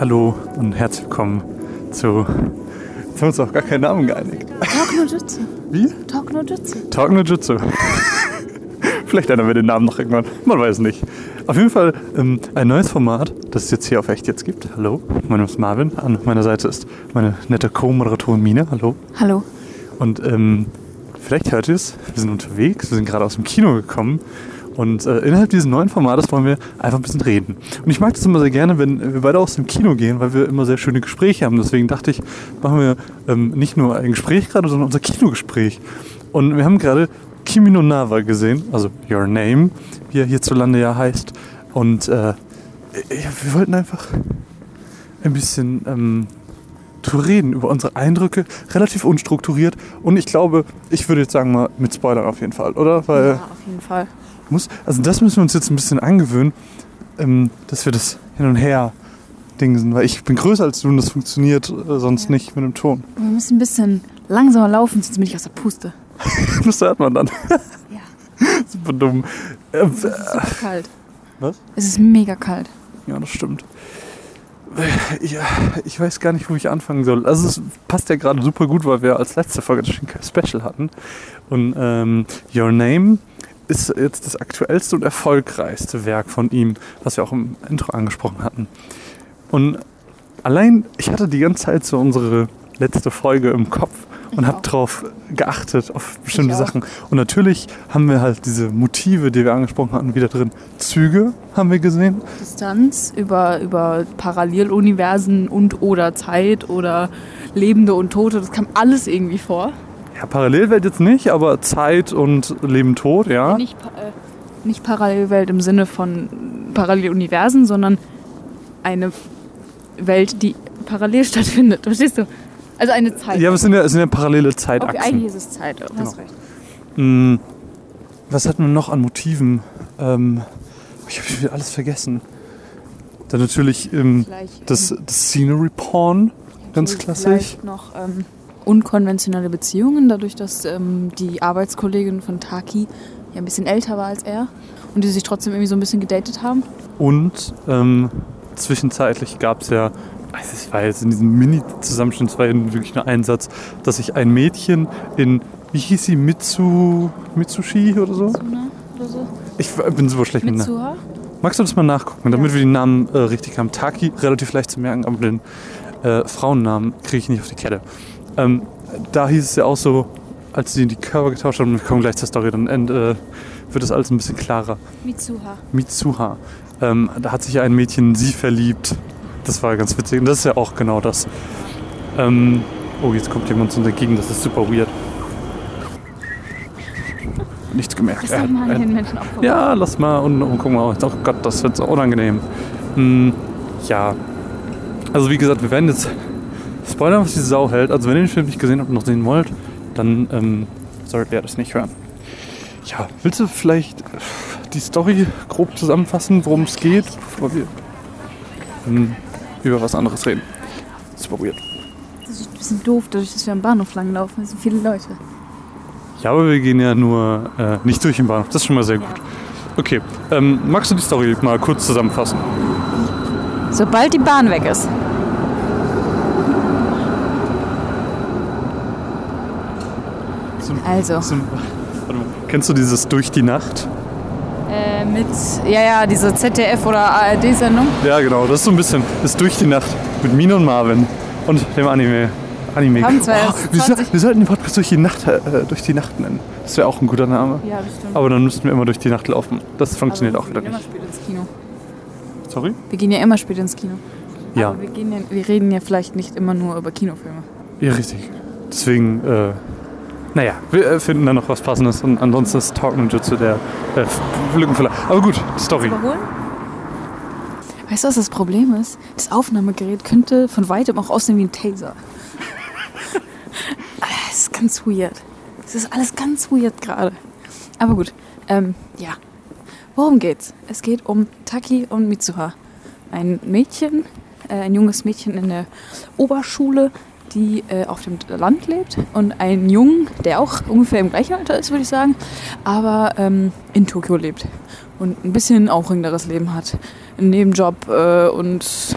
Hallo und herzlich willkommen zu. Jetzt haben wir uns auch gar keinen Namen geeinigt. Talk no Jutsu. Wie? Talk no Jutsu. Talk no Jutsu. Vielleicht ändern wir den Namen noch irgendwann. Man weiß nicht. Auf jeden Fall ähm, ein neues Format, das es jetzt hier auf Echt jetzt gibt. Hallo, mein Name ist Marvin. An meiner Seite ist meine nette Co-Moderatorin Mine. Hallo. Hallo. Und ähm, vielleicht hört ihr es, wir sind unterwegs, wir sind gerade aus dem Kino gekommen. Und äh, innerhalb dieses neuen Formates wollen wir einfach ein bisschen reden. Und ich mag das immer sehr gerne, wenn wir beide aus dem Kino gehen, weil wir immer sehr schöne Gespräche haben. Deswegen dachte ich, machen wir ähm, nicht nur ein Gespräch gerade, sondern unser Kinogespräch. Und wir haben gerade Kimi no Nawa gesehen, also Your Name, wie er hierzulande ja heißt. Und äh, wir wollten einfach ein bisschen ähm, drüber reden, über unsere Eindrücke, relativ unstrukturiert. Und ich glaube, ich würde jetzt sagen mal mit Spoilern auf jeden Fall, oder? Weil Ja, auf jeden Fall. Muss, also das müssen wir uns jetzt ein bisschen angewöhnen, ähm, dass wir das hin und her dingsen, weil ich bin größer als du und das funktioniert äh, sonst Ja. nicht mit dem Ton. Wir müssen ein bisschen langsamer laufen, sonst bin ich aus der Puste. Das hört man dann. Ja. Super dumm. Äh, Es ist super kalt. Was? Es ist mega kalt. Ja, das stimmt. Ja, ich weiß gar nicht, wo ich anfangen soll. Also es passt ja gerade super gut, weil wir als letzte Folge das Special hatten. Und ähm, Your Name ist jetzt das aktuellste und erfolgreichste Werk von ihm, was wir auch im Intro angesprochen hatten. Und allein, ich hatte die ganze Zeit so unsere letzte Folge im Kopf und habe drauf geachtet, auf bestimmte. Sachen. Und natürlich haben wir halt diese Motive, die wir angesprochen hatten, wieder drin. Züge haben wir gesehen. Distanz über, über Paralleluniversen und oder Zeit oder Lebende und Tote, das kam alles irgendwie vor. Ja, Parallelwelt jetzt nicht, aber Zeit und Leben Tod, ja. Nicht, äh, nicht Parallelwelt im Sinne von Paralleluniversen, sondern eine Welt, die parallel stattfindet. Verstehst du? Also eine Zeit. Ja, aber es sind ja, es sind ja parallele okay, Zeitachsen. eigentlich ist es Zeit. Du hast Genau. recht. Mm, was hatten wir noch an Motiven? Ähm, ich habe wieder alles vergessen. Dann natürlich ähm, das, ähm, das Scenery Porn, ganz klassisch. Vielleicht noch ähm, unkonventionelle Beziehungen, dadurch, dass ähm, die Arbeitskollegin von Taki ja ein bisschen älter war als er und die sich trotzdem irgendwie so ein bisschen gedatet haben. Und ähm, zwischenzeitlich gab es ja, also es war jetzt in diesem Mini-Zusammenschnitt, es war ja wirklich nur ein Satz, dass sich ein Mädchen in, wie hieß sie, Mitsu, Mitsushi oder so? Suna oder so. Ich bin super schlecht mit Namen. Mitsuha? Magst du das mal nachgucken, damit Ja. wir die Namen äh, richtig haben? Taki, relativ leicht zu merken, aber den äh, Frauennamen kriege ich nicht auf die Kette. Ähm, da hieß es ja auch so, als sie die Körper getauscht haben, wir kommen gleich zur Story, dann äh, wird das alles ein bisschen klarer. Mitsuha. Mitsuha. Ähm, da hat sich ja ein Mädchen in sie verliebt. Das war ganz witzig. Und das ist ja auch genau das. Ähm, oh, jetzt kommt jemand uns entgegen, das ist super weird. Nichts gemerkt. Er hat- man er- den Menschen auch ja, lass mal und, und guck mal. Oh Gott, das wird so unangenehm. Hm, ja. Also wie gesagt, wir werden jetzt spoilern, was die Sau hält. Also wenn ihr den Film nicht gesehen habt und noch sehen wollt, dann ähm, solltet ihr das nicht hören. Ja, willst du vielleicht die Story grob zusammenfassen, worum es geht, bevor wir ähm, über was anderes reden? Super weird. Das ist ein bisschen doof, dadurch, dass wir am Bahnhof langlaufen. Es sind viele Leute. Ja, aber wir gehen ja nur äh, nicht durch den Bahnhof. Das ist schon mal sehr gut. Okay, ähm, magst du die Story mal kurz zusammenfassen? Sobald die Bahn weg ist. Also. Zum, warte mal, kennst du dieses Durch die Nacht? Äh, mit, ja, ja, diese ZDF- oder ARD-Sendung. Ja, genau. Das ist so ein bisschen das Durch die Nacht mit Mine und Marvin und dem Anime. Anime. Haben zwar erst wir, so, 20 wir sollten den Podcast durch die Nacht, äh, durch die Nacht nennen. Das wäre auch ein guter Name. Ja, bestimmt. Aber dann müssten wir immer durch die Nacht laufen. Das funktioniert auch wir wieder gehen immer nicht. spät ins Kino. Sorry? Wir gehen ja immer spät ins Kino. Ja, Aber wir, gehen ja, wir reden ja vielleicht nicht immer nur über Kinofilme. ja, richtig. Deswegen, äh, naja, wir äh, finden da noch was Passendes. Und ansonsten ist Talk Ninjutsu der äh, Lückenfüller. Aber gut, Story. Weißt du, was das Problem ist? Das Aufnahmegerät könnte von weitem auch aussehen wie ein Taser. Es ist ganz weird. Es ist alles ganz weird gerade. Aber gut, ähm, ja. Worum geht's? Es geht um Taki und Mitsuha. Ein Mädchen, äh, ein junges Mädchen in der Oberschule, die äh, auf dem Land lebt und einen Jungen, der auch ungefähr im gleichen Alter ist, würde ich sagen, aber ähm, in Tokio lebt. und ein bisschen aufregenderes Leben hat. Einen Nebenjob äh, und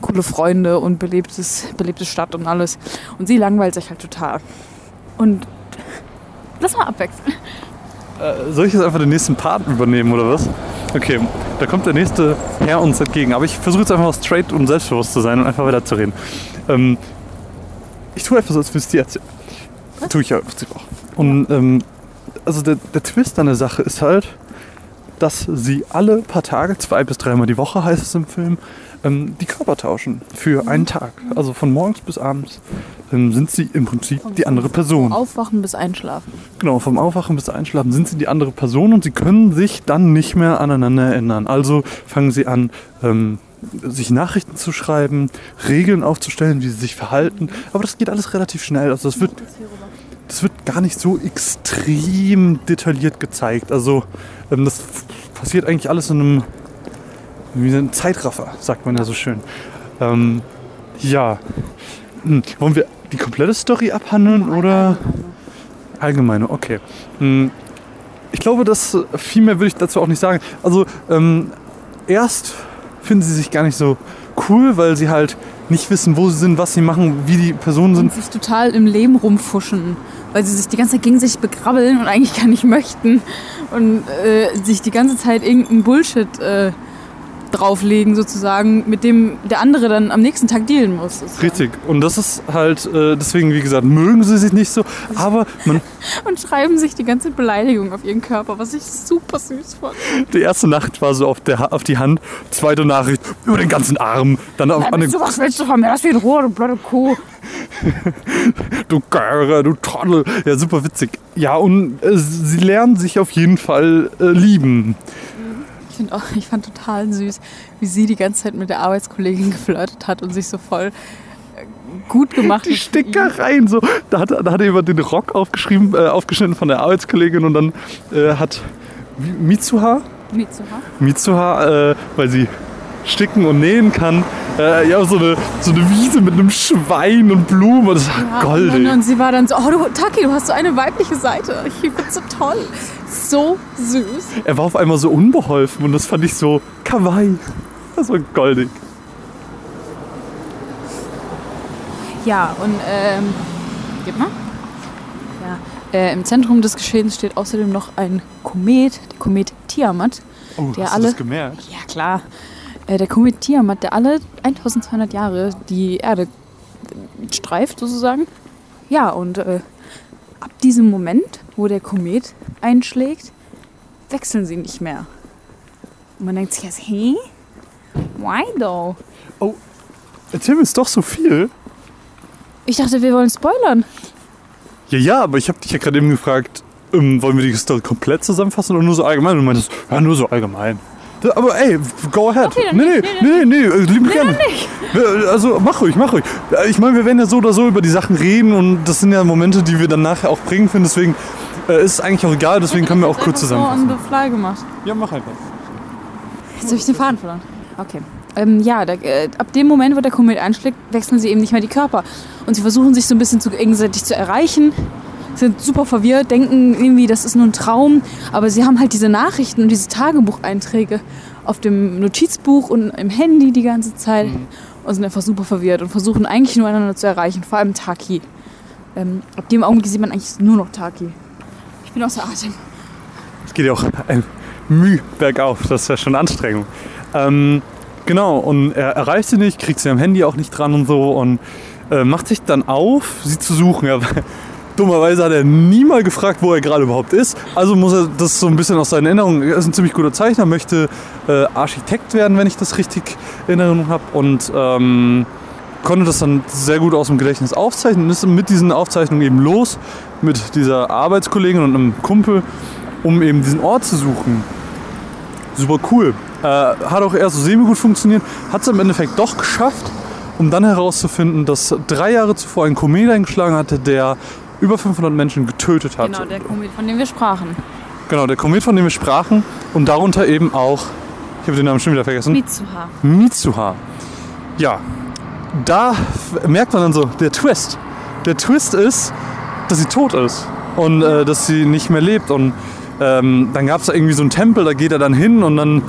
coole Freunde und belebtes, belebte Stadt und alles. Und sie langweilt sich halt total. Und lass mal abwechseln. Äh, soll ich jetzt einfach den nächsten Part übernehmen oder was? Okay, da kommt der nächste Herr uns entgegen. Aber ich versuche jetzt einfach straight und selbstbewusst zu sein und einfach weiterzureden. Ähm, ich tue einfach so, als wüsste ich erzählen. Tue ich ja im Prinzip auch. Und ähm, also der, der Twist an der Sache ist halt, dass sie alle paar Tage, zwei bis dreimal die Woche heißt es im Film, ähm, die Körper tauschen für einen Tag. Also von morgens bis abends ähm, sind sie im Prinzip die andere Person. Aufwachen bis einschlafen. Genau, vom Aufwachen bis Einschlafen sind sie die andere Person und sie können sich dann nicht mehr aneinander erinnern. Also fangen sie an, ähm, sich Nachrichten zu schreiben, Regeln aufzustellen, wie sie sich verhalten. Aber das geht alles relativ schnell. Also das wird, das wird gar nicht so extrem detailliert gezeigt. Also ähm, das passiert eigentlich alles in einem, wie ein Zeitraffer, sagt man ja so schön. Ähm, ja. Hm, wollen wir die komplette Story abhandeln oder allgemeine? Okay. Hm, Ich glaube, dass äh, viel mehr würde ich dazu auch nicht sagen. Also ähm, erst finden sie sich gar nicht so cool, weil sie halt nicht wissen, wo sie sind, was sie machen, wie die Personen sind. Und sich total im Leben rumfuschen, weil sie sich die ganze Zeit gegen sich begrabbeln und eigentlich gar nicht möchten. Und äh, sich die ganze Zeit irgendeinen Bullshit äh, drauflegen, sozusagen, mit dem der andere dann am nächsten Tag dealen muss. sozusagen. Richtig. Und das ist halt, äh, deswegen, wie gesagt, mögen sie sich nicht so. Aber man, Und schreiben sich die ganze Beleidigung auf ihren Körper, was ich super süß fand. die erste Nacht war so auf, der, auf die Hand, zweite Nachricht über den ganzen Arm, dann auf, an den, du, was willst du von mir? Lass mich in Ruhe, du blöde Kuh. du Göre, du Trottel. Ja, super witzig. Ja, und äh, sie lernen sich auf jeden Fall äh, lieben. Ich, find auch, ich fand total süß, wie sie die ganze Zeit mit der Arbeitskollegin geflirtet hat und sich so voll äh, gut gemacht Die. Stickereien, so. Da hat, da hat jemand den Rock aufgeschrieben, äh, aufgeschnitten von der Arbeitskollegin und dann äh, hat Mitsuha, Mitsuha. Mitsuha, äh, weil sie sticken und nähen kann, äh, ja, so eine, so eine Wiese mit einem Schwein und Blumen. Und das war Ja, goldig. Und, und sie war dann so, oh du, Taki, du hast so eine weibliche Seite. Ich find's so toll. So süß. Er war auf einmal so unbeholfen und das fand ich so kawaii. Das war goldig. Ja, und ähm, gib mal. Ja, äh, im Zentrum des Geschehens steht außerdem noch ein Komet, der Komet Tiamat. Oh, Der hast alle- du das gemerkt? Ja, klar. Äh, der Komet Tiamat, der alle 1200 Jahre die Erde streift, sozusagen. Ja, und äh, ab diesem Moment, wo der Komet einschlägt, wechseln sie nicht mehr. Und man denkt sich jetzt, hä? Why though? Erzähl mir jetzt doch so viel. Ich dachte, wir wollen spoilern. Ja, ja, aber ich habe dich ja gerade eben gefragt, ähm, wollen wir die Story komplett zusammenfassen oder nur so allgemein? Und du meintest, ja, nur so allgemein. Da- Aber ey, go ahead. Okay, nee, nee, nee, nee, äh, liebend gerne. Ja, Also mach ruhig, mach ruhig. Äh, Ich meine, wir werden ja so oder so über die Sachen reden und das sind ja Momente, die wir dann nachher auch bringen finden. Deswegen äh, ist es eigentlich auch egal, deswegen können wir auch kurz So on zusammenfassen. the fly gemacht. Ja, mach einfach. Jetzt habe ich den Faden verloren. Okay. Ähm, ja, der, äh, ab dem Moment, wo der Komet einschlägt, wechseln sie eben nicht mehr die Körper. Und sie versuchen sich so ein bisschen zu, gegenseitig zu erreichen. Sind super verwirrt, denken irgendwie, das ist nur ein Traum. Aber sie haben halt diese Nachrichten und diese Tagebucheinträge auf dem Notizbuch und im Handy die ganze Zeit. Und sind einfach super verwirrt und versuchen eigentlich nur einander zu erreichen. Vor allem Taki. Ähm, ab dem Augenblick sieht man eigentlich nur noch Taki. Ich bin außer Atem. Es geht ja auch ein Müh bergauf, das ist ja schon Anstrengung. Ähm, genau, und er erreicht sie nicht, kriegt sie am Handy auch nicht dran und so und äh, macht sich dann auf, sie zu suchen. Ja, dummerweise hat er nie mal gefragt, wo er gerade überhaupt ist. Also muss er das so ein bisschen aus seinen Erinnerungen. Er ist ein ziemlich guter Zeichner, möchte äh, Architekt werden, wenn ich das richtig in Erinnerung habe. Und ähm, konnte das dann sehr gut aus dem Gedächtnis aufzeichnen und ist mit diesen Aufzeichnungen eben los mit dieser Arbeitskollegin und einem Kumpel, um eben diesen Ort zu suchen. Super cool. Äh, hat auch erst so semi-gut funktioniert, hat es im Endeffekt doch geschafft, um dann herauszufinden, dass drei Jahre zuvor ein Komet eingeschlagen hatte, der über 500 Menschen getötet hat. Genau, der Komet, von dem wir sprachen. Genau, der Komet, von dem wir sprachen und darunter eben auch, ich habe den Namen schon wieder vergessen, Mitsuha. Mitsuha. Ja, da merkt man dann so, der Twist. Der Twist ist, dass sie tot ist und äh, dass sie nicht mehr lebt. Und ähm, dann gab es da irgendwie so einen Tempel, da geht er dann hin und dann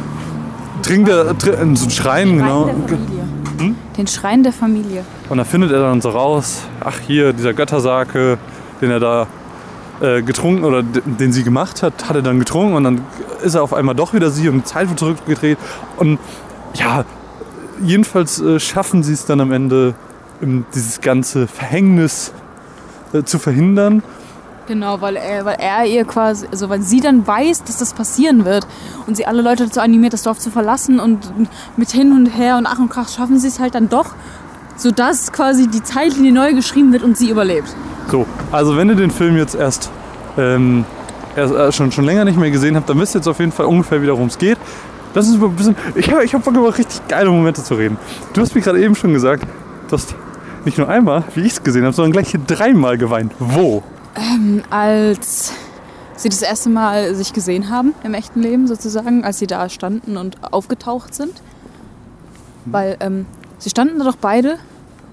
trinkt er in so einen Schrein, genau. Schrein Familie. Hm? Den Schrein der Familie. Und da findet er dann so raus, ach hier, dieser Göttersake, den er da äh, getrunken oder den sie gemacht hat, hat er dann getrunken und dann ist er auf einmal doch wieder sie und die Zeit wird zurückgedreht. Und ja, jedenfalls äh, schaffen sie es dann am Ende, ähm, dieses ganze Verhängnis äh, zu verhindern. Genau, weil er, weil er ihr quasi, also weil sie dann weiß, dass das passieren wird und sie alle Leute dazu animiert, das Dorf zu verlassen und mit hin und her und ach und krach schaffen sie es halt dann doch, sodass quasi die Zeitlinie neu geschrieben wird und sie überlebt. So, also wenn ihr den Film jetzt erst, ähm, erst äh, schon, schon länger nicht mehr gesehen habt, dann wisst ihr jetzt auf jeden Fall ungefähr wieder, worum es geht. Das ist ein bisschen. Ich habe ich hab Bock, über richtig geile Momente zu reden. Du hast mir gerade eben schon gesagt, du hast nicht nur einmal, wie ich es gesehen habe, sondern gleich hier dreimal geweint. Wo? Als sie das erste Mal sich gesehen haben im echten Leben sozusagen, als sie da standen und aufgetaucht sind. Weil ähm, sie standen da doch beide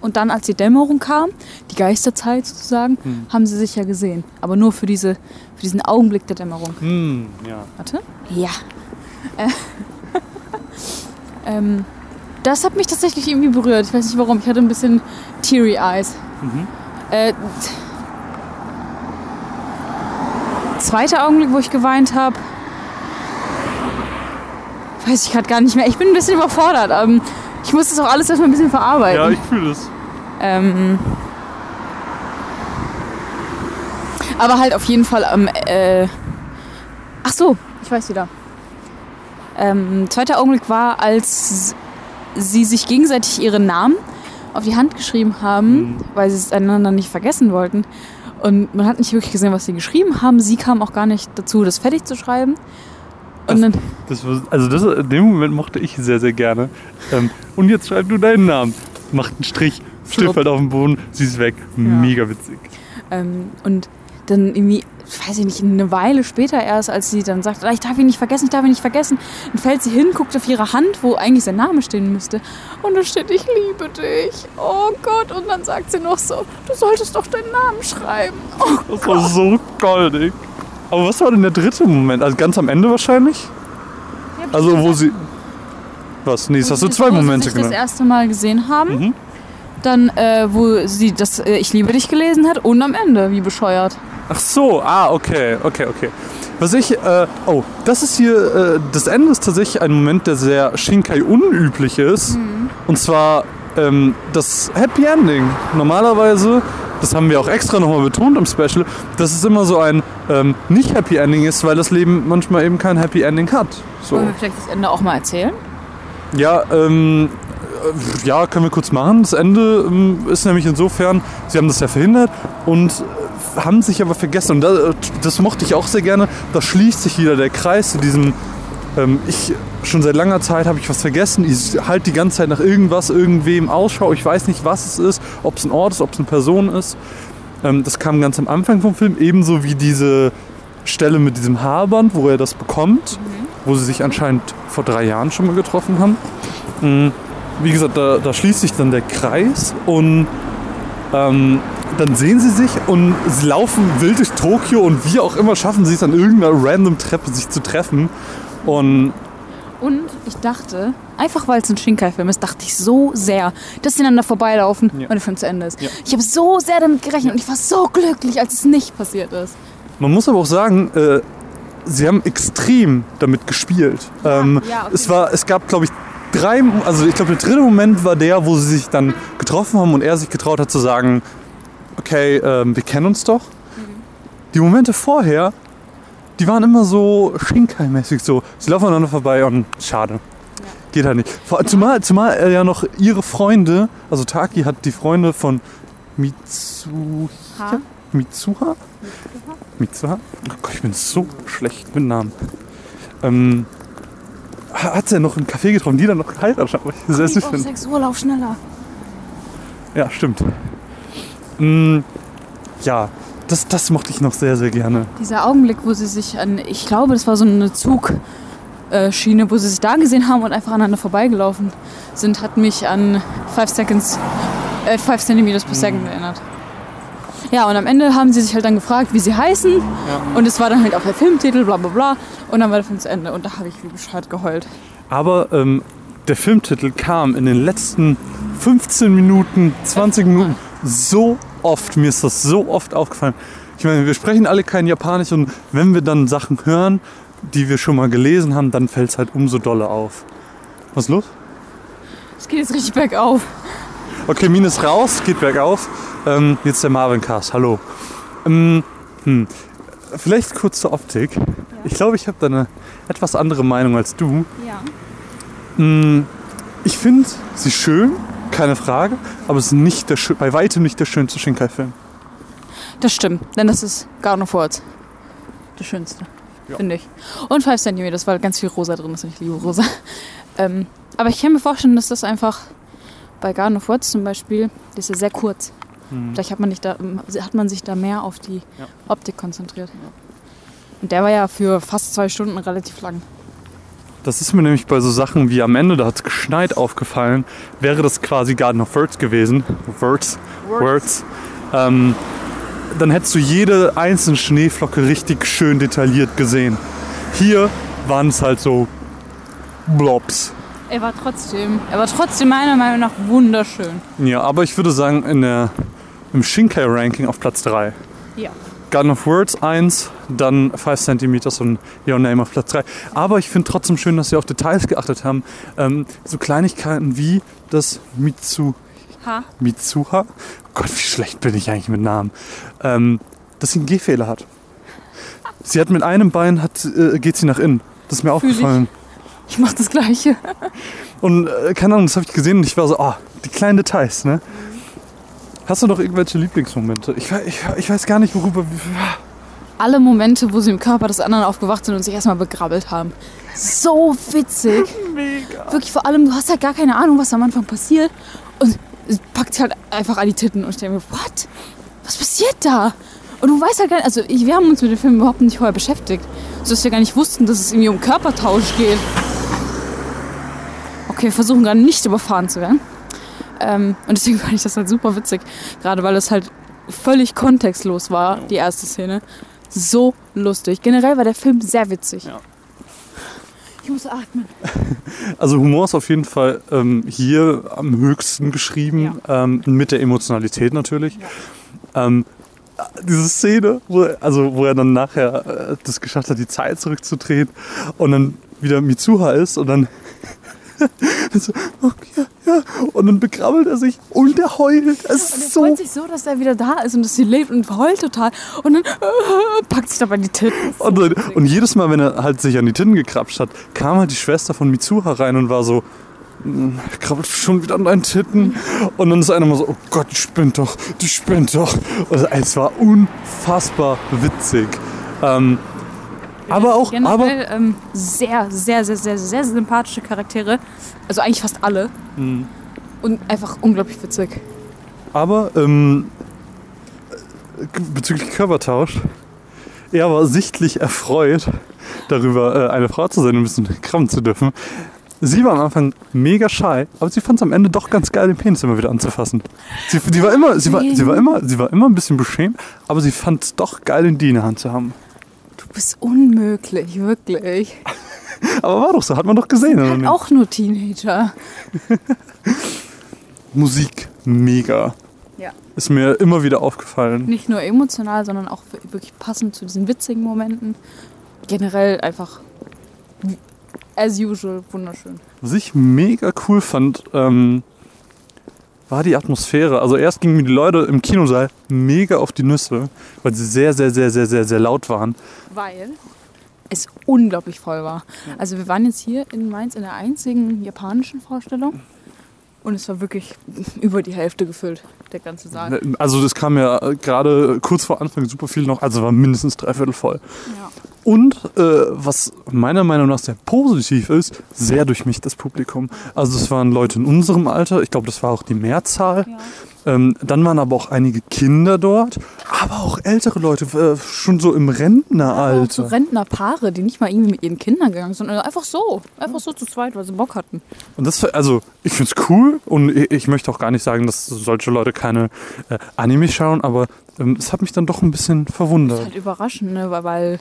und dann, als die Dämmerung kam, die Geisterzeit sozusagen, haben sie sich ja gesehen. Aber nur für, diese, für diesen Augenblick der Dämmerung. Hm, ja. Warte. Ja. Äh, ähm, das hat mich tatsächlich irgendwie berührt. Ich weiß nicht warum. Ich hatte ein bisschen teary eyes. Äh, zweiter Augenblick, wo ich geweint habe, weiß ich gerade gar nicht mehr. Ich bin ein bisschen überfordert. Ähm, ich muss das auch alles erstmal ein bisschen verarbeiten. Ja, ich fühle es. Ähm, aber halt auf jeden Fall am. Äh, ach so, ich weiß wieder. Ähm, zweiter Augenblick war, als sie sich gegenseitig ihre Namen auf die Hand geschrieben haben, weil sie es einander nicht vergessen wollten. Und man hat nicht wirklich gesehen, was sie geschrieben haben. Sie kam auch gar nicht dazu, das fertig zu schreiben. Und Das war, also das, in dem Moment mochte ich sehr, sehr gerne. Ähm, und jetzt schreib du deinen Namen. Macht einen Strich, Stift halt auf den Boden, sie ist weg. Mega witzig. Ähm, und dann irgendwie, weiß ich nicht, eine Weile später erst, als sie dann sagt, "Ah, ich darf ihn nicht vergessen, ich darf ihn nicht vergessen, dann fällt sie hin, guckt auf ihre Hand, wo eigentlich sein Name stehen müsste. Und da steht, ich liebe dich. Oh Gott. Und dann sagt sie noch so, du solltest doch deinen Namen schreiben. Oh, Das war so goldig. Aber was war denn der dritte Moment? Also ganz am Ende wahrscheinlich? Also wo sie... Was? Nee, jetzt hast du zwei wo Momente sie sich das genannt. erste Mal gesehen haben. Mhm. Dann, äh, wo sie das äh, Ich liebe dich gelesen hat und am Ende, wie bescheuert. Ach so, ah, okay, okay, okay. Was ich, äh, oh, das ist hier, äh, das Ende ist tatsächlich ein Moment, der sehr Shinkai unüblich ist. Und zwar ähm, das Happy Ending. Normalerweise, das haben wir auch extra nochmal betont im Special, dass es immer so ein ähm, nicht Happy Ending ist, weil das Leben manchmal eben kein Happy Ending hat. So. Wollen wir vielleicht das Ende auch mal erzählen? Ja, ähm, äh, ja, können wir kurz machen. Das Ende ähm, ist nämlich insofern, sie haben das ja verhindert und äh, haben sich aber vergessen. Und das, das mochte ich auch sehr gerne. Da schließt sich wieder der Kreis zu diesem, ähm, ich, schon seit langer Zeit habe ich was vergessen. Ich halte die ganze Zeit nach irgendwas, irgendwem Ausschau. Ich weiß nicht, was es ist, ob es ein Ort ist, ob es eine Person ist. Ähm, das kam ganz am Anfang vom Film, ebenso wie diese Stelle mit diesem Haarband, wo er das bekommt, wo sie sich anscheinend vor drei Jahren schon mal getroffen haben. Mm, Wie gesagt, da, da schließt sich dann der Kreis und ähm, dann sehen sie sich und sie laufen wild durch Tokio und wie auch immer schaffen sie es an irgendeiner random Treppe sich zu treffen. Und Und ich dachte, einfach weil es ein Shinkai-Film ist, dachte ich so sehr, dass sie einander vorbeilaufen Ja. und der Film zu Ende ist. Ja. Ich habe so sehr damit gerechnet und ich war so glücklich, als es nicht passiert ist. man muss aber auch sagen, äh, sie haben extrem damit gespielt. ähm, ja, auf es, war, es gab, glaube ich, drei, also ich glaube, der dritte Moment war der, wo sie sich dann getroffen haben und er sich getraut hat zu sagen, okay, ähm, wir kennen uns doch. Die Momente vorher, die waren immer so Shinkai-mäßig so. Sie laufen aneinander vorbei und schade. Geht halt nicht. Vor, zumal, zumal er ja noch ihre Freunde, also Taki hat die Freunde von Mitsuha, Ha? Mitsuha? Mitsuha? Oh Gott, ich bin so schlecht mit Namen. Ähm, hat sie ja noch einen Café getroffen, die dann noch geheiratet was ich Sehr süß Oh, finde. Sex Urlaub schneller. Ja, stimmt. Mm, ja, das, das mochte ich noch sehr, sehr gerne. Dieser Augenblick, wo sie sich an, ich glaube, das war so eine Zugschiene, wo sie sich da gesehen haben und einfach aneinander vorbeigelaufen sind, hat mich an 5 Seconds, äh, 5 Centimeters per Second erinnert. Ja, und am Ende haben sie sich halt dann gefragt, wie sie heißen. Und es war dann halt auch der Filmtitel, bla bla bla. Und dann war der Film zu Ende. Und da habe ich wie bescheuert geheult. Aber ähm, der Filmtitel kam in den letzten 15 Minuten, 20 Minuten so oft. Mir ist das so oft aufgefallen. Ich meine, wir sprechen alle kein Japanisch und wenn wir dann Sachen hören, die wir schon mal gelesen haben, dann fällt es halt umso doller auf. Was ist los? Es geht jetzt richtig bergauf. Okay, Mine ist raus, geht bergauf. Ähm, jetzt der Marvin Cast, hallo. Ähm, hm. Vielleicht kurz zur Optik. Ich glaube, ich habe da eine etwas andere Meinung als du. Ja. Mm, Ich finde sie schön, keine Frage, aber es ist nicht der, bei weitem nicht der schönste Shinkai-Film. Das stimmt, denn das ist Garden of Words. Das Schönste, Ja. finde ich. Und 5 cm, weil ganz viel rosa drin ist und ich liebe rosa. Ähm, aber ich kann mir vorstellen, dass das einfach bei Garden of Words zum Beispiel, das ist ja sehr kurz. Vielleicht hat man, nicht da, hat man sich da mehr auf die Ja. Optik konzentriert. Und der war ja für fast zwei Stunden relativ lang. Das ist mir nämlich bei so Sachen wie am Ende, da hat es geschneit, aufgefallen. Wäre das quasi Garden of Words gewesen, Words, Words, ähm, dann hättest du jede einzelne Schneeflocke richtig schön detailliert gesehen. Hier waren es halt so Blobs. Er war trotzdem, er war trotzdem meiner Meinung nach wunderschön. Ja, aber ich würde sagen, in der, im Shinkai-Ranking auf Platz 3. Ja. Garden of Words 1, dann 5 cm und Your Name auf Platz 3. Aber ich finde trotzdem schön, dass sie auf Details geachtet haben. Ähm, so Kleinigkeiten wie das Mitsu, Ha. Mitsuha. Oh Gott, wie schlecht bin ich eigentlich mit Namen. Ähm, dass sie einen Gehfehler hat. Sie hat mit einem Bein, hat, äh, geht sie nach innen. Das ist mir Fühl ich. aufgefallen. Ich mach das Gleiche. Und äh, keine Ahnung, das habe ich gesehen und ich war so, ah, die kleinen Details, ne? Hast du noch irgendwelche Lieblingsmomente? Ich, ich, ich weiß gar nicht, worüber. alle Momente, wo sie im Körper des anderen aufgewacht sind und sich erstmal begrabbelt haben. So witzig. Mega. Wirklich, vor allem, du hast halt gar keine Ahnung, was am Anfang passiert. Und es packt halt einfach an die Titten und ich denke mir, what? Was passiert da? Und du weißt halt gar nicht, also ich, wir haben uns mit dem Film überhaupt nicht vorher beschäftigt. So dass wir gar nicht wussten, dass es irgendwie um Körpertausch geht. Okay, wir versuchen gerade nicht überfahren zu werden. Ähm, und deswegen fand ich das halt super witzig. Gerade weil es halt völlig kontextlos war, die erste Szene. So lustig. Generell war der Film sehr witzig. Ja. Ich muss atmen. Also Humor ist auf jeden Fall ähm, hier am höchsten geschrieben, ähm, mit der Emotionalität natürlich. Ähm, diese Szene, wo, er- also wo er dann nachher äh, das geschafft hat, die Zeit zurückzudrehen und dann wieder Mitsuha ist und dann so, okay, ja, und dann bekrabbelt er sich und er heult. Es Und er ist so freut sich so, dass er wieder da ist und dass sie lebt und heult total. Und dann äh, packt sich dabei die Titten. Und, witzig. und jedes Mal, wenn er halt sich an die Titten gekrapscht hat, kam halt die Schwester von Mitsuha rein und war so, "Hm, krabbelt schon wieder an deinen Titten. Und dann ist einer mal so, oh Gott, die spinnt doch, die spinnt doch. Also, es war unfassbar witzig. Ähm, aber auch, aber, Generell ähm, sehr, sehr, sehr, sehr, sehr sympathische Charaktere. Also eigentlich fast alle. Mhm. Und einfach unglaublich witzig. aber ähm, bezüglich Körpertausch, er war sichtlich erfreut darüber, äh, eine Frau zu sein und ein bisschen krammen zu dürfen. Sie war am Anfang mega shy, aber sie fand es am Ende doch ganz geil, den Penis immer wieder anzufassen. Sie, die war immer, sie, war, sie, war immer, sie war immer ein bisschen beschämt, aber sie fand es doch geil, den die in der Hand zu haben. Du bist unmöglich, wirklich. Aber war doch so, hat man doch gesehen. oder nicht? Auch nur Teenager. Musik, mega. Ja. Ist mir immer wieder aufgefallen. Nicht nur emotional, sondern auch wirklich passend zu diesen witzigen Momenten. Generell einfach as usual wunderschön. Was ich mega cool fand, ähm, war die Atmosphäre. Also erst gingen mir die Leute im Kinosaal mega auf die Nüsse, weil sie sehr, sehr, sehr, sehr, sehr, sehr laut waren. Weil es unglaublich voll war. Also wir waren jetzt hier in Mainz in der einzigen japanischen Vorstellung und es war wirklich über die Hälfte gefüllt, der ganze Saal. Also das kam ja gerade kurz vor Anfang super viel noch, also war mindestens dreiviertel voll. Ja. Und äh, was meiner Meinung nach sehr positiv ist, sehr durchmischtes Publikum. Also es waren Leute in unserem Alter, ich glaube, das war auch die Mehrzahl. Ja. Ähm, dann waren aber auch einige Kinder dort, aber auch ältere Leute, äh, schon so im Aber auch so Rentneralter. Rentnerpaare, die nicht mal irgendwie mit ihren Kindern gegangen sind, sondern einfach so. Einfach so zu zweit, weil sie Bock hatten. Und das, also, ich find's cool und ich, möchte auch gar nicht sagen, dass solche Leute keine äh, Anime schauen, aber ähm, es hat mich dann doch ein bisschen Das ist verwundert. halt überraschend, ne? weil, weil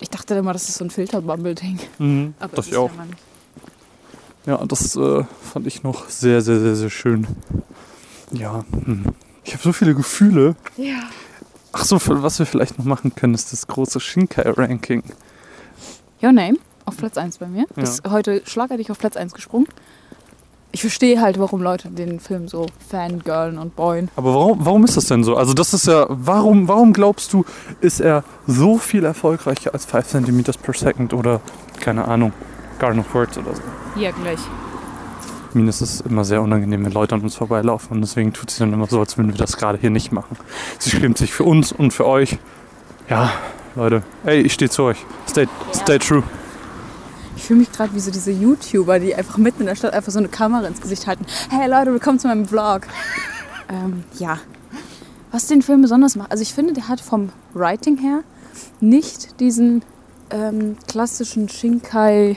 ich dachte immer, das ist so ein Filterbubble-Ding. Mhm, Aber das ist ich auch. Ja. Ja, das äh, fand ich noch sehr, sehr, sehr, sehr schön. Ja, hm. ich habe so viele Gefühle. ja. Ach so, was wir vielleicht noch machen können, ist das große Shinkai-Ranking. Your Name auf Platz 1 bei mir. Ist heute schlagartig auf Platz 1 gesprungen. Ich verstehe halt, warum Leute den Film so fangirlen und boyen. Aber warum, warum ist das denn so? Also das ist ja, warum, warum glaubst du, ist er so viel erfolgreicher als 5 cm per second oder, keine Ahnung, Garden of Words oder so? Hier gleich. Mir ist es immer sehr unangenehm, wenn Leute an uns vorbeilaufen und deswegen tut sie dann immer so, als würden wir das gerade hier nicht machen. Sie schämt sich für uns und für euch. Ja, Leute, ey, ich stehe zu euch. Stay, stay true. Ich fühle mich gerade wie so diese YouTuber, die einfach mitten in der Stadt einfach so eine Kamera ins Gesicht halten. Hey Leute, willkommen zu meinem Vlog. ähm, ja. Was den Film besonders macht, also ich finde, der hat vom Writing her nicht diesen ähm, klassischen Shinkai,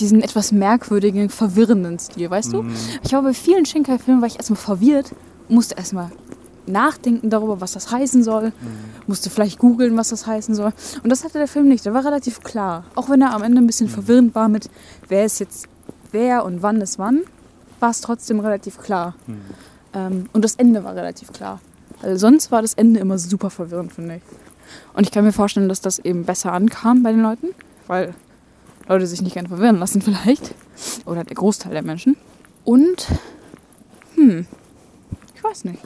diesen etwas merkwürdigen, verwirrenden Stil, weißt du? Ich habe bei vielen Shinkai-Filmen war ich erstmal verwirrt, musste erstmal nachdenken darüber, was das heißen soll, musste vielleicht googeln, was das heißen soll. Und das hatte der Film nicht. Der war relativ klar. Auch wenn er am Ende ein bisschen verwirrend war mit, wer ist jetzt wer und wann ist wann, war es trotzdem relativ klar. Ähm, und das Ende war relativ klar. Also sonst war das Ende immer super verwirrend, finde ich. Und ich kann mir vorstellen, dass das eben besser ankam bei den Leuten, weil Leute sich nicht gerne verwirren lassen vielleicht. Oder der Großteil der Menschen. Und, hm, ich weiß nicht.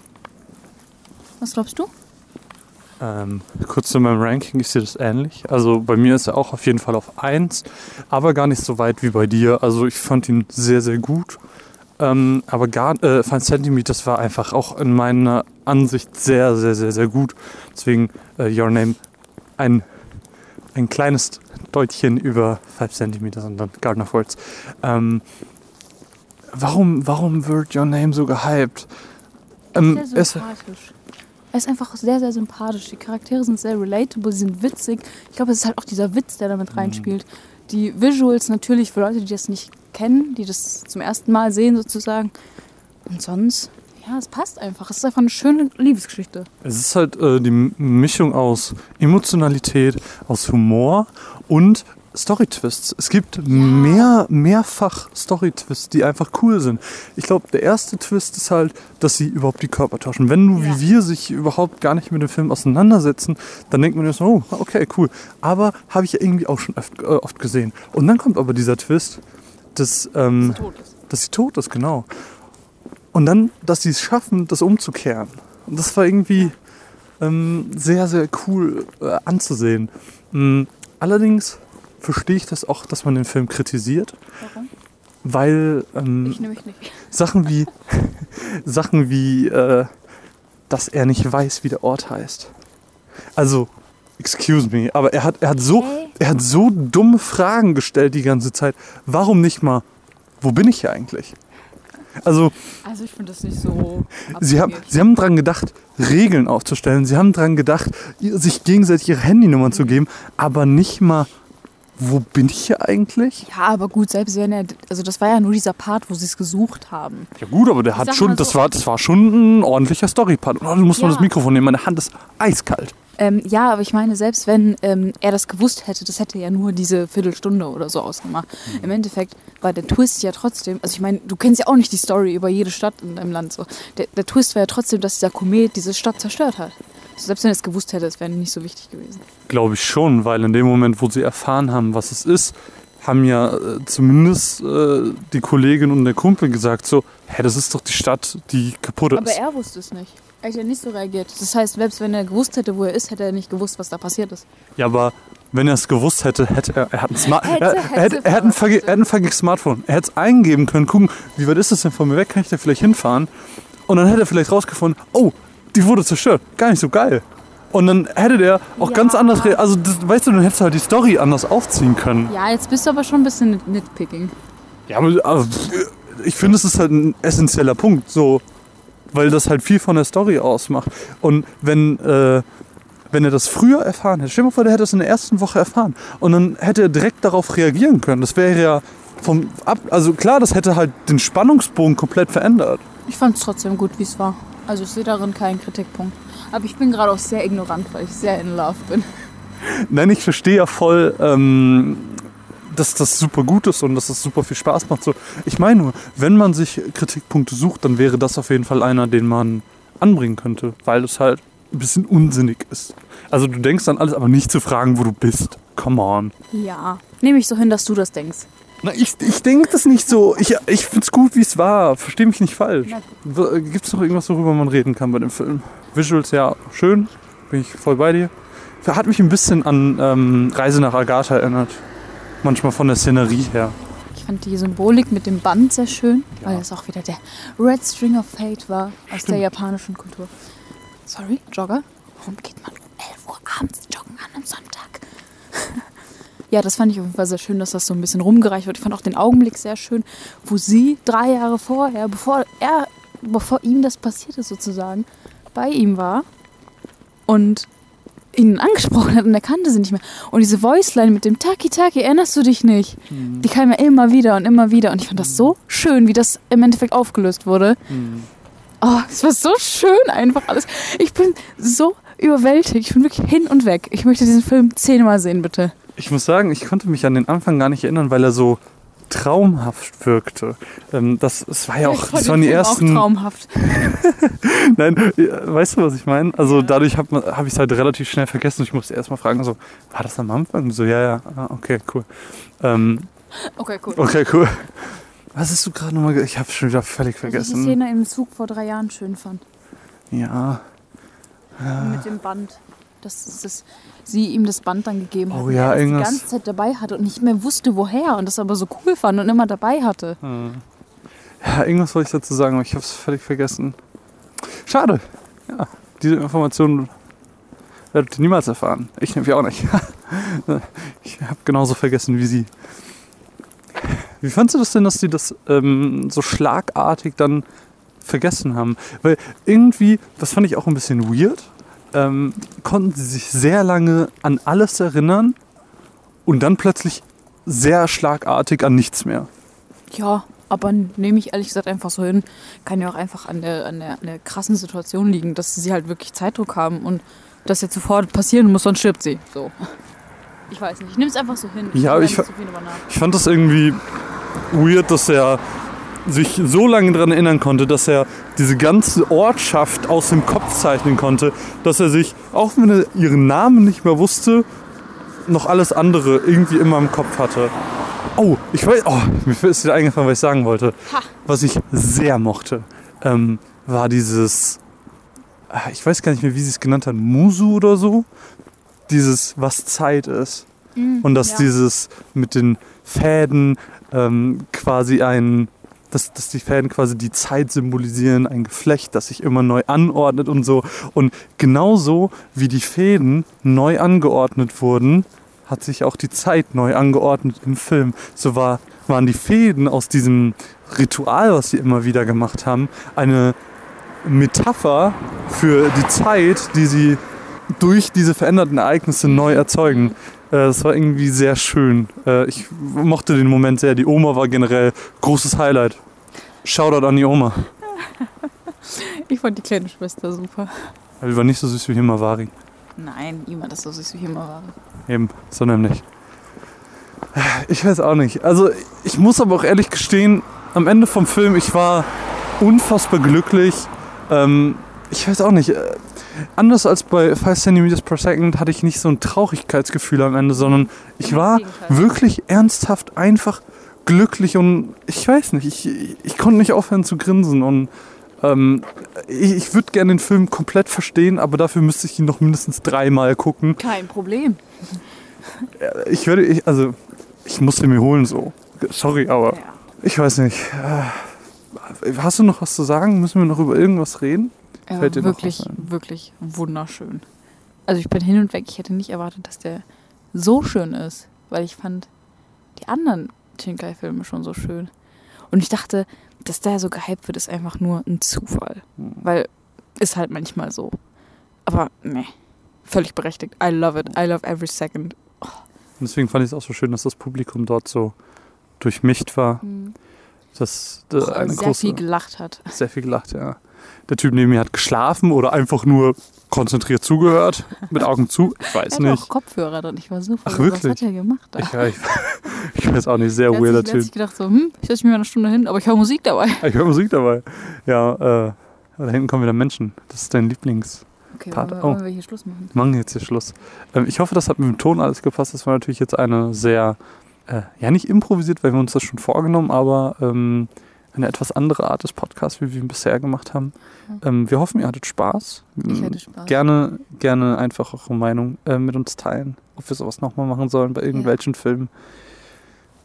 Was glaubst du? Ähm, kurz zu meinem Ranking, ich sehe das ähnlich. Also bei mir ist er auch auf jeden Fall auf 1, aber gar nicht so weit wie bei dir. Also ich fand ihn sehr, sehr gut. Ähm, aber gar, äh, 5 cm, das war einfach auch in meiner Ansicht sehr, sehr, sehr, sehr gut. Deswegen äh, Your Name ein, ein kleines Deutchen über 5 cm und dann Garden of Words. Ähm, warum, warum wird Your Name so gehypt? Ähm, es, sympathisch. Er ist einfach sehr, sehr sympathisch. Die Charaktere sind sehr relatable, sie sind witzig. Ich glaube, es ist halt auch dieser Witz, der damit reinspielt. Die Visuals natürlich für Leute, die das nicht kennen, die das zum ersten Mal sehen sozusagen. Und sonst, ja, es passt einfach. Es ist einfach eine schöne Liebesgeschichte. Es ist halt äh, die Mischung aus Emotionalität, aus Humor und Storytwists. Es gibt mehr, mehrfach Storytwists, die einfach cool sind. Ich glaube, der erste Twist ist halt, dass sie überhaupt die Körper tauschen. Wenn du Ja. wie wir sich überhaupt gar nicht mit dem Film auseinandersetzen, dann denkt man erst, oh, okay, cool. Aber habe ich ja irgendwie auch schon oft, äh, oft gesehen. Und dann kommt aber dieser Twist, dass, ähm, Tot ist. dass sie tot ist, genau. Und dann, dass sie es schaffen, das umzukehren. Und das war irgendwie ähm, sehr, sehr cool äh, anzusehen. Mm, allerdings verstehe ich das auch, dass man den Film kritisiert, Warum? weil ähm, Ich nämlich nicht. Sachen wie, Sachen wie, äh, dass er nicht weiß, wie der Ort heißt. Also, excuse me, aber er hat, er hat so, Hey. er hat so dumme Fragen gestellt die ganze Zeit. Warum nicht mal, wo bin ich hier eigentlich? Also, Also ich finde das nicht so. Sie haben, sie haben dran gedacht, Regeln aufzustellen. Sie haben dran gedacht, sich gegenseitig ihre Handynummern zu geben, aber nicht mal, wo bin ich hier eigentlich? Ja, aber gut, selbst wenn er. Also das war ja nur dieser Part, wo sie es gesucht haben. Ja gut, aber der hat sag schon, mal das so- war, das war schon ein ordentlicher Storypart. Und du musst mal Ja. das Mikrofon nehmen, meine Hand ist eiskalt. Ähm, ja, aber ich meine, selbst wenn ähm, er das gewusst hätte, das hätte ja nur diese Viertelstunde oder so ausgemacht. Mhm. Im Endeffekt war der Twist ja trotzdem, also ich meine, du kennst ja auch nicht die Story über jede Stadt in deinem Land. So. Der, der Twist war ja trotzdem, dass dieser Komet diese Stadt zerstört hat. Selbst wenn er es gewusst hätte, es wäre nicht so wichtig gewesen. Glaube ich schon, weil in dem Moment, wo sie erfahren haben, was es ist, haben ja äh, zumindest äh, die Kollegin und der Kumpel gesagt so, hä, das ist doch die Stadt, die kaputt ist. Aber er wusste es nicht. Er hat ja nicht so reagiert. Das heißt, selbst wenn er gewusst hätte, wo er ist, hätte er nicht gewusst, was da passiert ist. Ja, aber wenn er es gewusst hätte, hätte er, er hat ein, Smart, Hätte, er, hätte, er, hätte, er, hat ein er hat ein fucking Smartphone. Er hätte es eingeben können, gucken, wie weit ist das denn von mir weg, kann ich da vielleicht hinfahren? Und dann hätte er vielleicht rausgefunden, oh, die wurde zerstört, gar nicht so geil. Und dann hätte der auch Ja. ganz anders, also das, weißt du, dann hättest du halt die Story anders aufziehen können. Ja, jetzt bist du aber schon ein bisschen nit- nitpicking. Ja, aber, aber ich finde, es ist halt ein essentieller Punkt. So, weil das halt viel von der Story ausmacht. Und wenn, äh, wenn er das früher erfahren hätte, stell dir mal vor, der hätte es in der ersten Woche erfahren und dann hätte er direkt darauf reagieren können. Das wäre ja vom Ab also klar, das hätte halt den Spannungsbogen komplett verändert. Ich fand es trotzdem gut, wie es war. Also ich sehe darin keinen Kritikpunkt. Aber ich bin gerade auch sehr ignorant, weil ich sehr in Love bin. Nein, ich verstehe ja voll, ähm, dass das super gut ist und dass das super viel Spaß macht. So, ich meine nur, wenn man sich Kritikpunkte sucht, dann wäre das auf jeden Fall einer, den man anbringen könnte, weil es halt ein bisschen unsinnig ist. Also du denkst an alles, aber nicht zu fragen, wo du bist. Come on. Ja. Nehme ich so hin, dass du das denkst. Na, ich, ich denke das nicht so. Ich, ich finde es gut, wie es war. Verstehe mich nicht falsch. Na Gibt es noch irgendwas, worüber man reden kann bei dem Film? Visuals, ja, schön. Bin ich voll bei dir. Hat mich ein bisschen an ähm, Reise nach Agatha erinnert. Manchmal von der Szenerie her. Ich fand die Symbolik mit dem Band sehr schön, weil es auch wieder der Red String of Fate war aus der japanischen Kultur. Sorry, Jogger? Warum geht man um 11 Uhr abends joggen an einem Sonntag? Ja, das fand ich auf jeden Fall sehr schön, dass das so ein bisschen rumgereicht wird. Ich fand auch den Augenblick sehr schön, wo sie drei Jahre vorher, bevor er, bevor ihm das passiert ist sozusagen, bei ihm war und ihn angesprochen hat und er kannte sie nicht mehr. Und diese Voiceline mit dem Taki Taki, erinnerst du dich nicht? Die kam ja immer wieder und immer wieder. Und ich fand das so schön, wie das im Endeffekt aufgelöst wurde. Oh, es war so schön einfach alles. Ich bin so überwältigt. Ich bin wirklich hin und weg. Ich möchte diesen Film zehnmal sehen, bitte. Ich muss sagen, ich konnte mich an den Anfang gar nicht erinnern, weil er so traumhaft wirkte. Ähm, das, das war ja auch, Ich fand das den waren die ersten. Auch traumhaft. Nein, ja, weißt du, was ich meine? Also dadurch habe hab ich es halt relativ schnell vergessen. Ich musste erst mal fragen, so, war das am Anfang? So, ja, ja, ah, okay, cool. Ähm, Okay, cool. okay, cool. Was hast du gerade nochmal Ich habe schon wieder völlig Dass ich die vergessen. Szene im Zug vor drei Jahren schön fand. Ja. Mit dem Band. Dass, dass sie ihm das Band dann gegeben hat. Oh und ja, das die ganze Zeit dabei hatte und nicht mehr wusste, woher. Und das aber so cool fand und immer dabei hatte. Ja, irgendwas wollte ich dazu sagen, aber ich habe es völlig vergessen. Schade. Ja, diese Information werdet ihr niemals erfahren. Ich nämlich auch nicht. ich habe genauso vergessen wie sie. Wie fandst du das denn, dass sie das ähm, so schlagartig dann vergessen haben? Weil irgendwie, das fand ich auch ein bisschen weird, ähm, konnten sie sich sehr lange an alles erinnern und dann plötzlich sehr schlagartig an nichts mehr. Ja, aber nehme ich ehrlich gesagt einfach so hin. Kann ja auch einfach an der, an, der, an der krassen Situation liegen, dass sie halt wirklich Zeitdruck haben und das jetzt sofort passieren muss, sonst stirbt sie. So. Ich weiß nicht. Ich nehme es einfach so hin. Ja, ich da nicht so. Ich fand das irgendwie weird, dass er sich so lange daran erinnern konnte, dass er diese ganze Ortschaft aus dem Kopf zeichnen konnte, dass er sich, auch wenn er ihren Namen nicht mehr wusste, noch alles andere irgendwie immer im Kopf hatte. Oh, ich weiß, oh, mir ist wieder eingefallen, was ich sagen wollte. Ha. Was ich sehr mochte, ähm, war dieses, ah, ich weiß gar nicht mehr, wie sie es genannt haben, Musu oder so. Dieses, was Zeit ist. Und dass ja. dieses mit den Fäden ähm, quasi ein, dass, dass die Fäden quasi die Zeit symbolisieren, ein Geflecht, das sich immer neu anordnet und so. Und genauso wie die Fäden neu angeordnet wurden, hat sich auch die Zeit neu angeordnet im Film. So war, waren die Fäden aus diesem Ritual, was sie immer wieder gemacht haben, eine Metapher für die Zeit, die sie durch diese veränderten Ereignisse neu erzeugen. Äh, Das war irgendwie sehr schön. Äh, Ich mochte den Moment sehr. Die Oma war generell großes Highlight. Shoutout an die Oma. Ich fand die kleine Schwester super. Aber die war nicht so süß wie Himawari. Nein, niemand ist so süß wie war. Eben, so nämlich. Ich weiß auch nicht. Also ich muss aber auch ehrlich gestehen, am Ende vom Film, ich war unfassbar glücklich. Ähm, ich weiß auch nicht. Äh, anders als bei 5 cm per second hatte ich nicht so ein Traurigkeitsgefühl am Ende, sondern ich war wirklich ernsthaft einfach glücklich und ich weiß nicht, ich, ich, ich konnte nicht aufhören zu grinsen und ähm, ich, ich würde gerne den Film komplett verstehen, aber dafür müsste ich ihn noch mindestens dreimal gucken. Kein Problem. Ich würde, ich, also, ich musste mir holen so. Sorry, aber Ja. ich weiß nicht. Äh, Hast du noch was zu sagen? Müssen wir noch über irgendwas reden? Er Fällt dir war noch wirklich, was wirklich wunderschön. Also ich bin hin und weg. Ich hätte nicht erwartet, dass der so schön ist, weil ich fand die anderen Shinkai-Filme schon so schön. Und ich dachte, dass der so gehypt wird, ist einfach nur ein Zufall. Hm. Weil ist halt manchmal so. Aber nee, völlig berechtigt. I love it. I love every second. Und deswegen fand ich es auch so schön, dass das Publikum dort so durchmischt war. Dass äh, Auch, äh, eine sehr große, viel gelacht hat. sehr viel gelacht, ja. Der Typ neben mir hat geschlafen oder einfach nur konzentriert zugehört, mit Augen zu. Ich Er weiß hatte auch nicht. Kopfhörer drin. Ich war so Ach, verwirrt. Was wirklich? hat er gemacht? Ich, ich, ich weiß auch nicht, sehr Er hat weirder sich, er hat Typ. sich gedacht so, hm, ich setze mich mal eine Stunde hin, aber ich höre Musik dabei. Ich höre Musik dabei. Ja, äh, da hinten kommen wieder Menschen. Das ist dein Lieblings. Okay, Part- wollen wir, oh. wollen wir hier Schluss machen? Wir machen jetzt hier Schluss. Ähm, ich hoffe, das hat mit dem Ton alles gepasst. Das war natürlich jetzt eine sehr, äh, ja nicht improvisiert, weil wir uns das schon vorgenommen, aber ähm, eine etwas andere Art des Podcasts, wie wir ihn bisher gemacht haben. Ähm, wir hoffen, ihr hattet Spaß. Ich Ähm, hatte Spaß. Gerne, gerne einfach eure Meinung äh, mit uns teilen, ob wir sowas nochmal machen sollen bei irgendwelchen Filmen.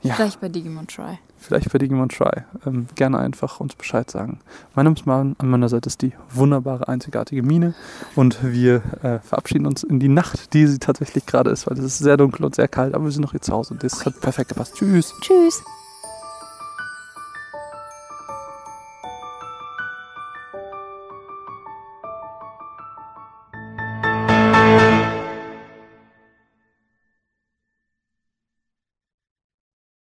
Ja, vielleicht, Vielleicht bei Digimon Try. bei Digimon Try. Ähm, gerne einfach uns Bescheid sagen. Mein Name ist Marvin, an meiner Seite ist die wunderbare, einzigartige Mine und wir äh, verabschieden uns in die Nacht, die sie tatsächlich gerade ist, weil es ist sehr dunkel und sehr kalt, aber wir sind noch hier zu Hause und das hat perfekt gepasst. Tschüss! Tschüss.